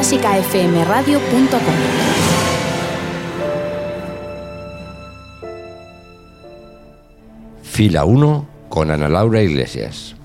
clásicafmradio.com. Fila 1 con Ana Laura Iglesias.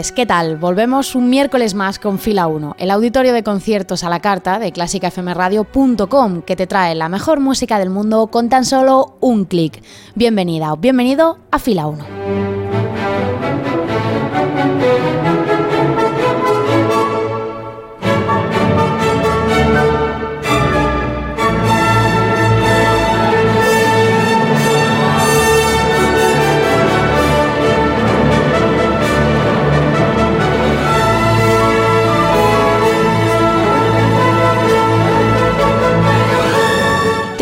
Tardes, ¿qué tal? Volvemos un miércoles más con Fila 1, el auditorio de conciertos a la carta de clásicafmradio.com que te trae la mejor música del mundo con tan solo un clic. Bienvenida o bienvenido a Fila 1.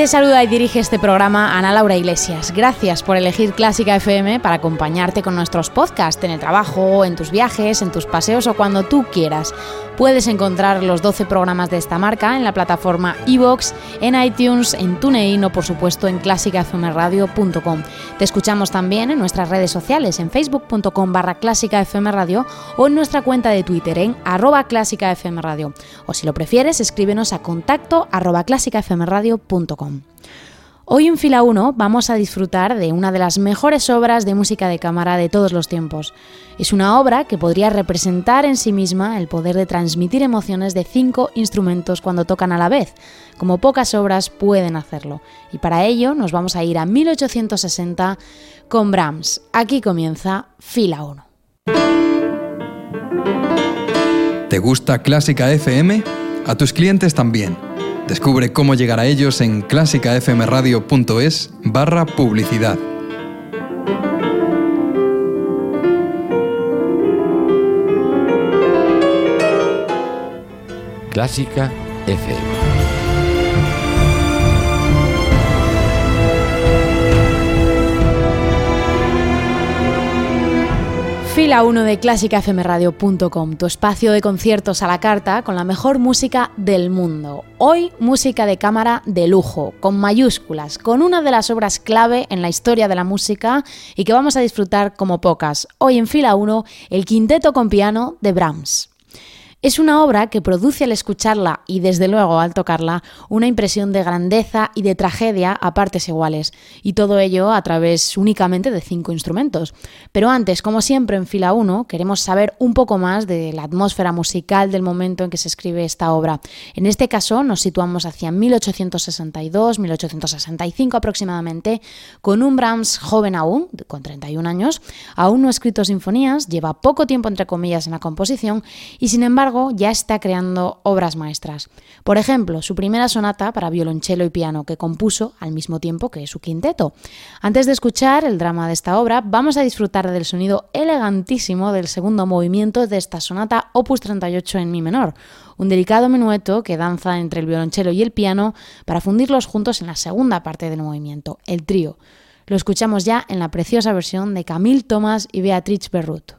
Saluda y dirige este programa Ana Laura Iglesias. Gracias por elegir Clásica FM para acompañarte con nuestros podcasts en el trabajo, en tus viajes, en tus paseos o cuando tú quieras. Puedes encontrar los 12 programas de esta marca en la plataforma iVoox, en iTunes, en TuneIn o por supuesto en clásicafmradio.com. Te escuchamos también en nuestras redes sociales en facebook.com barra clásicafmradio o en nuestra cuenta de Twitter en arroba clásicafmradio. O si lo prefieres, escríbenos a contacto clásicafmradio.com. Hoy en Fila 1 vamos a disfrutar de una de las mejores obras de música de cámara de todos los tiempos. Es una obra que podría representar en sí misma el poder de transmitir emociones de cinco instrumentos cuando tocan a la vez, como pocas obras pueden hacerlo. Y para ello nos vamos a ir a 1860 con Brahms. Aquí comienza Fila 1. ¿Te gusta Clásica FM? A tus clientes también. Descubre cómo llegar a ellos en clásicafmradio.es barra publicidad. Clásica FM. Fila 1 de clásicafmradio.com, tu espacio de conciertos a la carta con la mejor música del mundo. Hoy música de cámara de lujo, con mayúsculas, con una de las obras clave en la historia de la música y que vamos a disfrutar como pocas. Hoy en Fila 1, el quinteto con piano de Brahms. Es una obra que produce al escucharla y desde luego al tocarla una impresión de grandeza y de tragedia a partes iguales, y todo ello a través únicamente de cinco instrumentos. Pero antes, como siempre en fila 1, queremos saber un poco más de la atmósfera musical del momento en que se escribe esta obra. En este caso nos situamos hacia 1862-1865 aproximadamente, con un Brahms joven aún, con 31 años, aún no ha escrito sinfonías, lleva poco tiempo entre comillas en la composición y sin embargo ya está creando obras maestras. Por ejemplo, su primera sonata para violonchelo y piano, que compuso al mismo tiempo que su quinteto. Antes de escuchar el drama de esta obra, vamos a disfrutar del sonido elegantísimo del segundo movimiento de esta sonata Opus 38 en Mi menor, un delicado menueto que danza entre el violonchelo y el piano para fundirlos juntos en la segunda parte del movimiento, el trío. Lo escuchamos ya en la preciosa versión de Camille Thomas y Beatrice Berrut.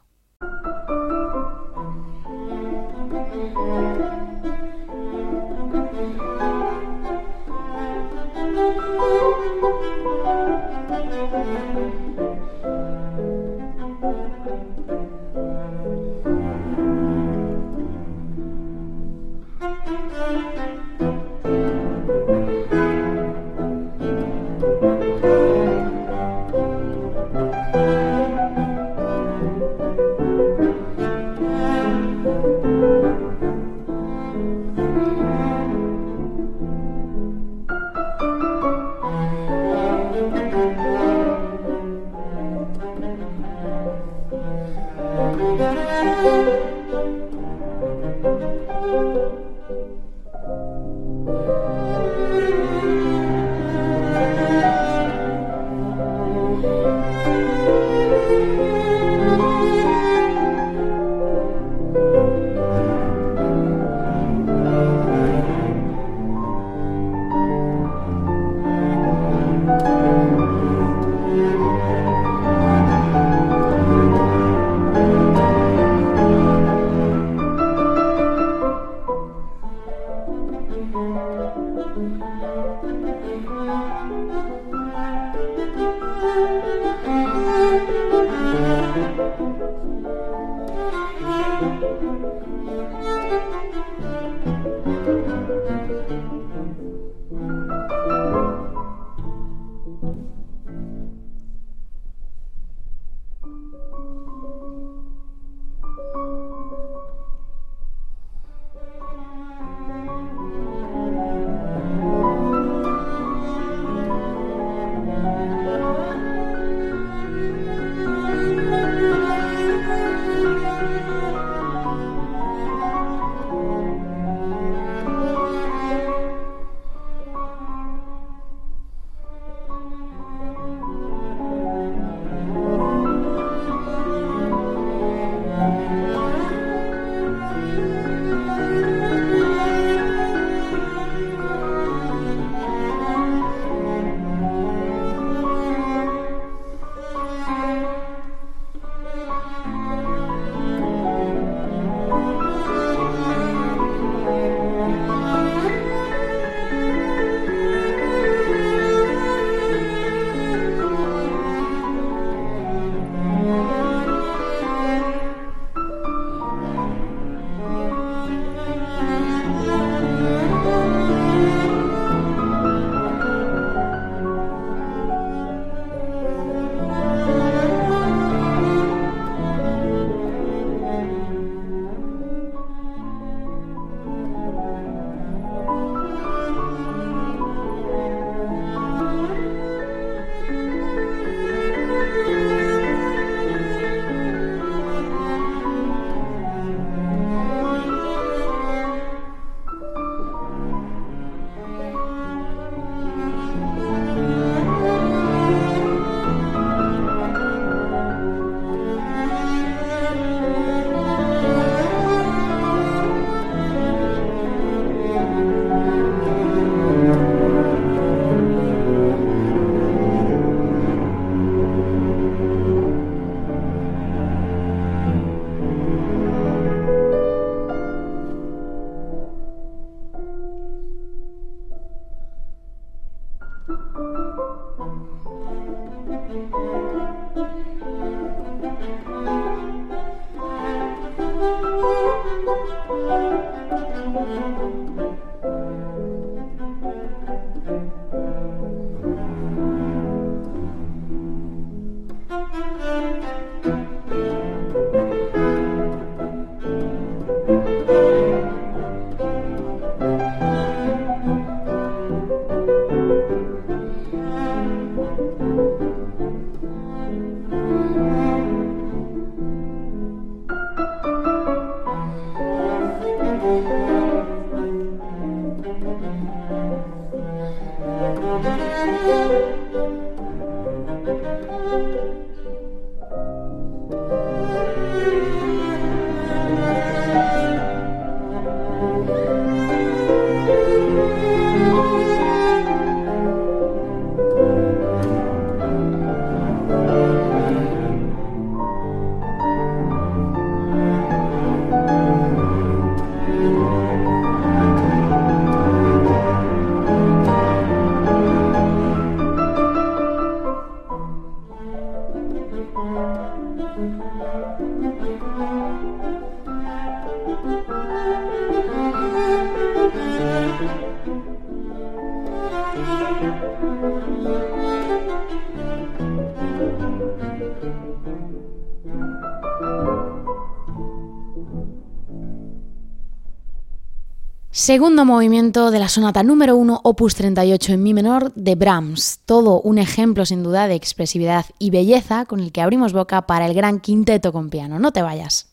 Segundo movimiento de la sonata número 1, opus 38 en mi menor de Brahms. Todo un ejemplo sin duda de expresividad y belleza con el que abrimos boca para el gran quinteto con piano. No te vayas.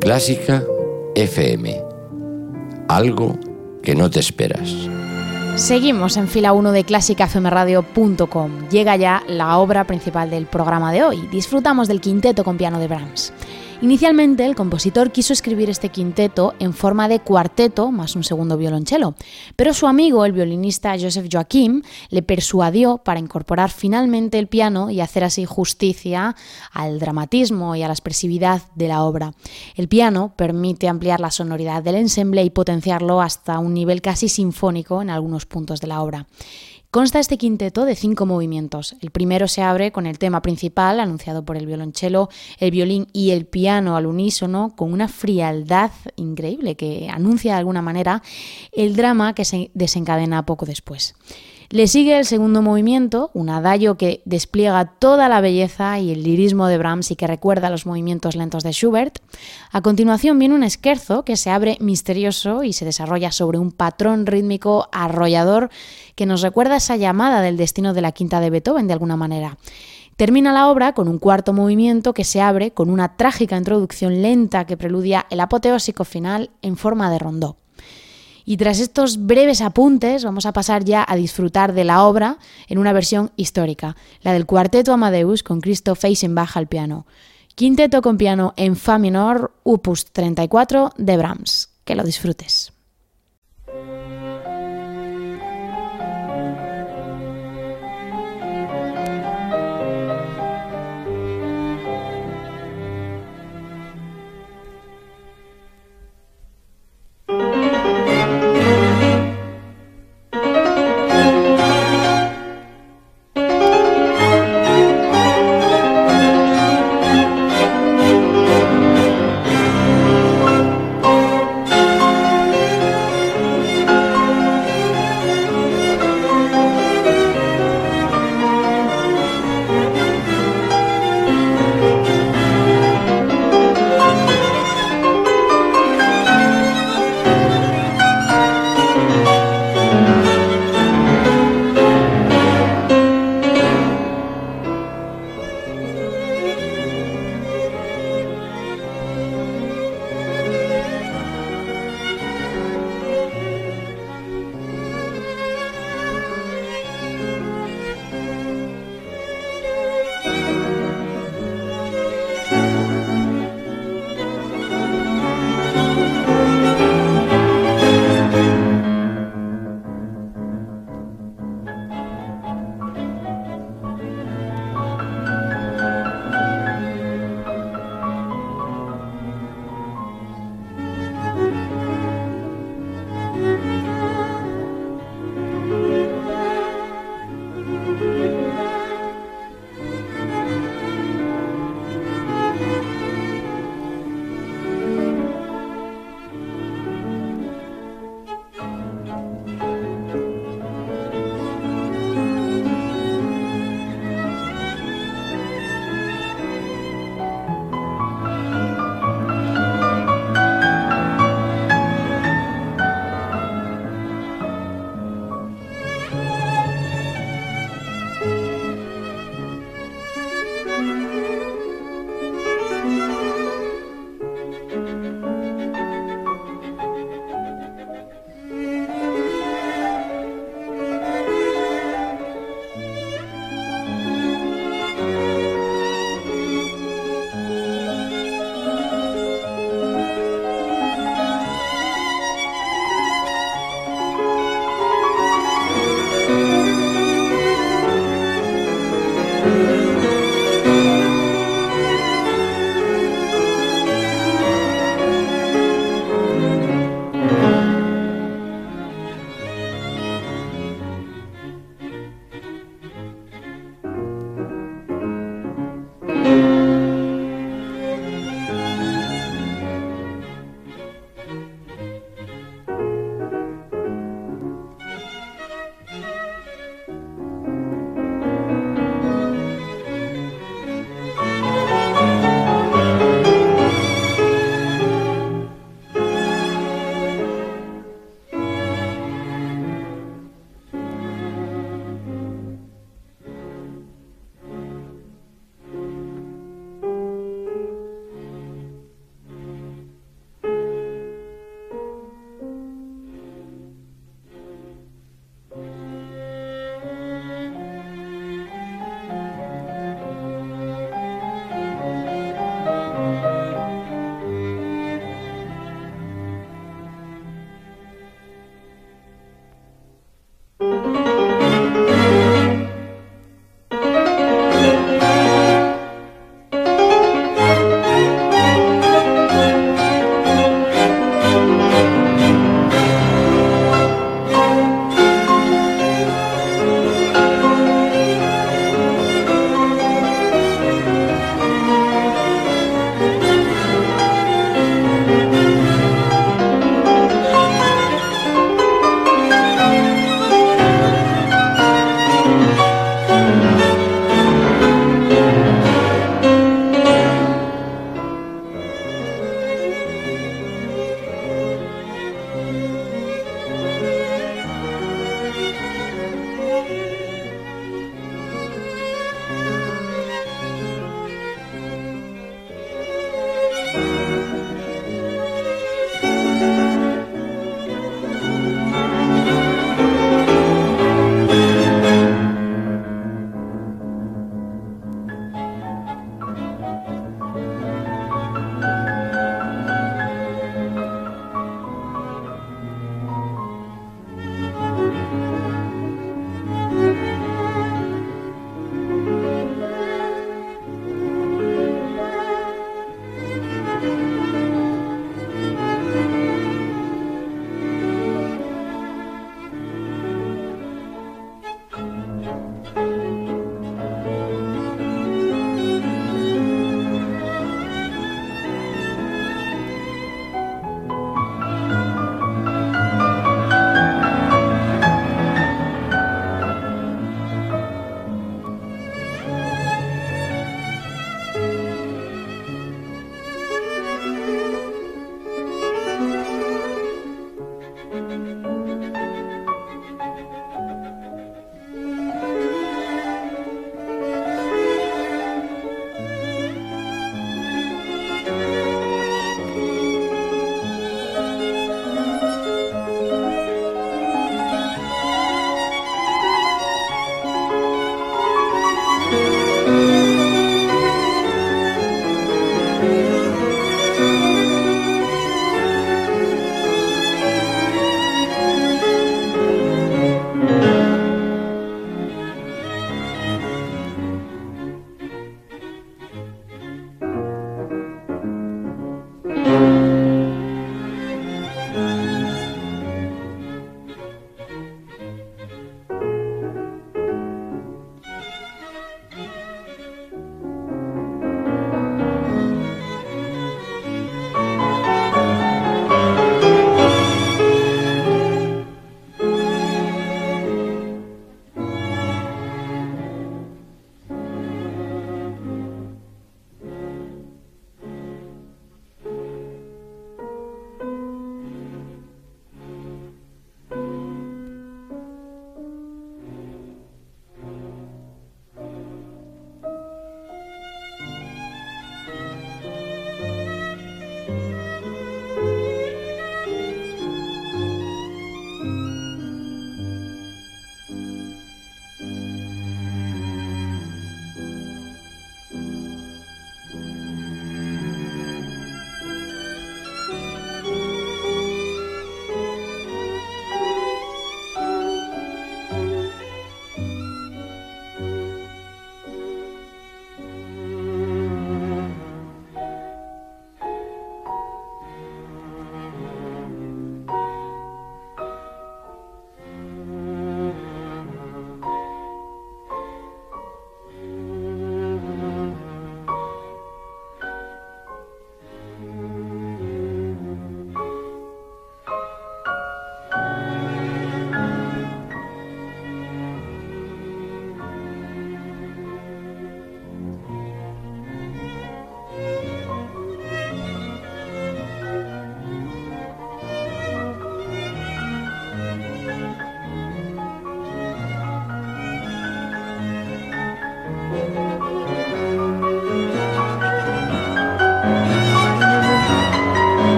Clásica FM. Algo que no te esperas. Seguimos en fila 1 de clásicafmradio.com. Llega ya la obra principal del programa de hoy. Disfrutamos del quinteto con piano de Brahms. Inicialmente el compositor quiso escribir este quinteto en forma de cuarteto más un segundo violonchelo, pero su amigo, el violinista Joseph Joachim, le persuadió para incorporar finalmente el piano y hacer así justicia al dramatismo y a la expresividad de la obra. El piano permite ampliar la sonoridad del ensemble y potenciarlo hasta un nivel casi sinfónico en algunos puntos de la obra. Consta este quinteto de cinco movimientos. El primero se abre con el tema principal, anunciado por el violonchelo, el violín y el piano al unísono, con una frialdad increíble que anuncia de alguna manera el drama que se desencadena poco después. Le sigue el segundo movimiento, un adagio que despliega toda la belleza y el lirismo de Brahms y que recuerda los movimientos lentos de Schubert. A continuación viene un esquerzo que se abre misterioso y se desarrolla sobre un patrón rítmico arrollador que nos recuerda esa llamada del destino de la quinta de Beethoven de alguna manera. Termina la obra con un cuarto movimiento que se abre con una trágica introducción lenta que preludia el apoteósico final en forma de rondó. Y tras estos breves apuntes vamos a pasar ya a disfrutar de la obra en una versión histórica, la del cuarteto Amadeus con Christoph Eisenbach al piano. Quinteto con piano en Fa menor, opus 34 de Brahms. Que lo disfrutes.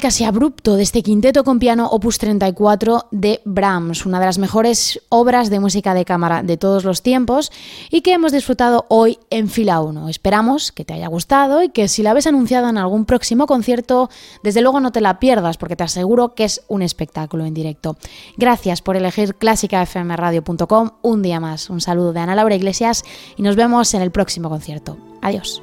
Casi abrupto de este quinteto con piano opus 34 de Brahms, una de las mejores obras de música de cámara de todos los tiempos y que hemos disfrutado hoy en fila 1. Esperamos que te haya gustado y que si la ves anunciada en algún próximo concierto, desde luego no te la pierdas porque te aseguro que es un espectáculo en directo. Gracias por elegir clásicafmradio.com un día más. Un saludo de Ana Laura Iglesias y nos vemos en el próximo concierto. Adiós.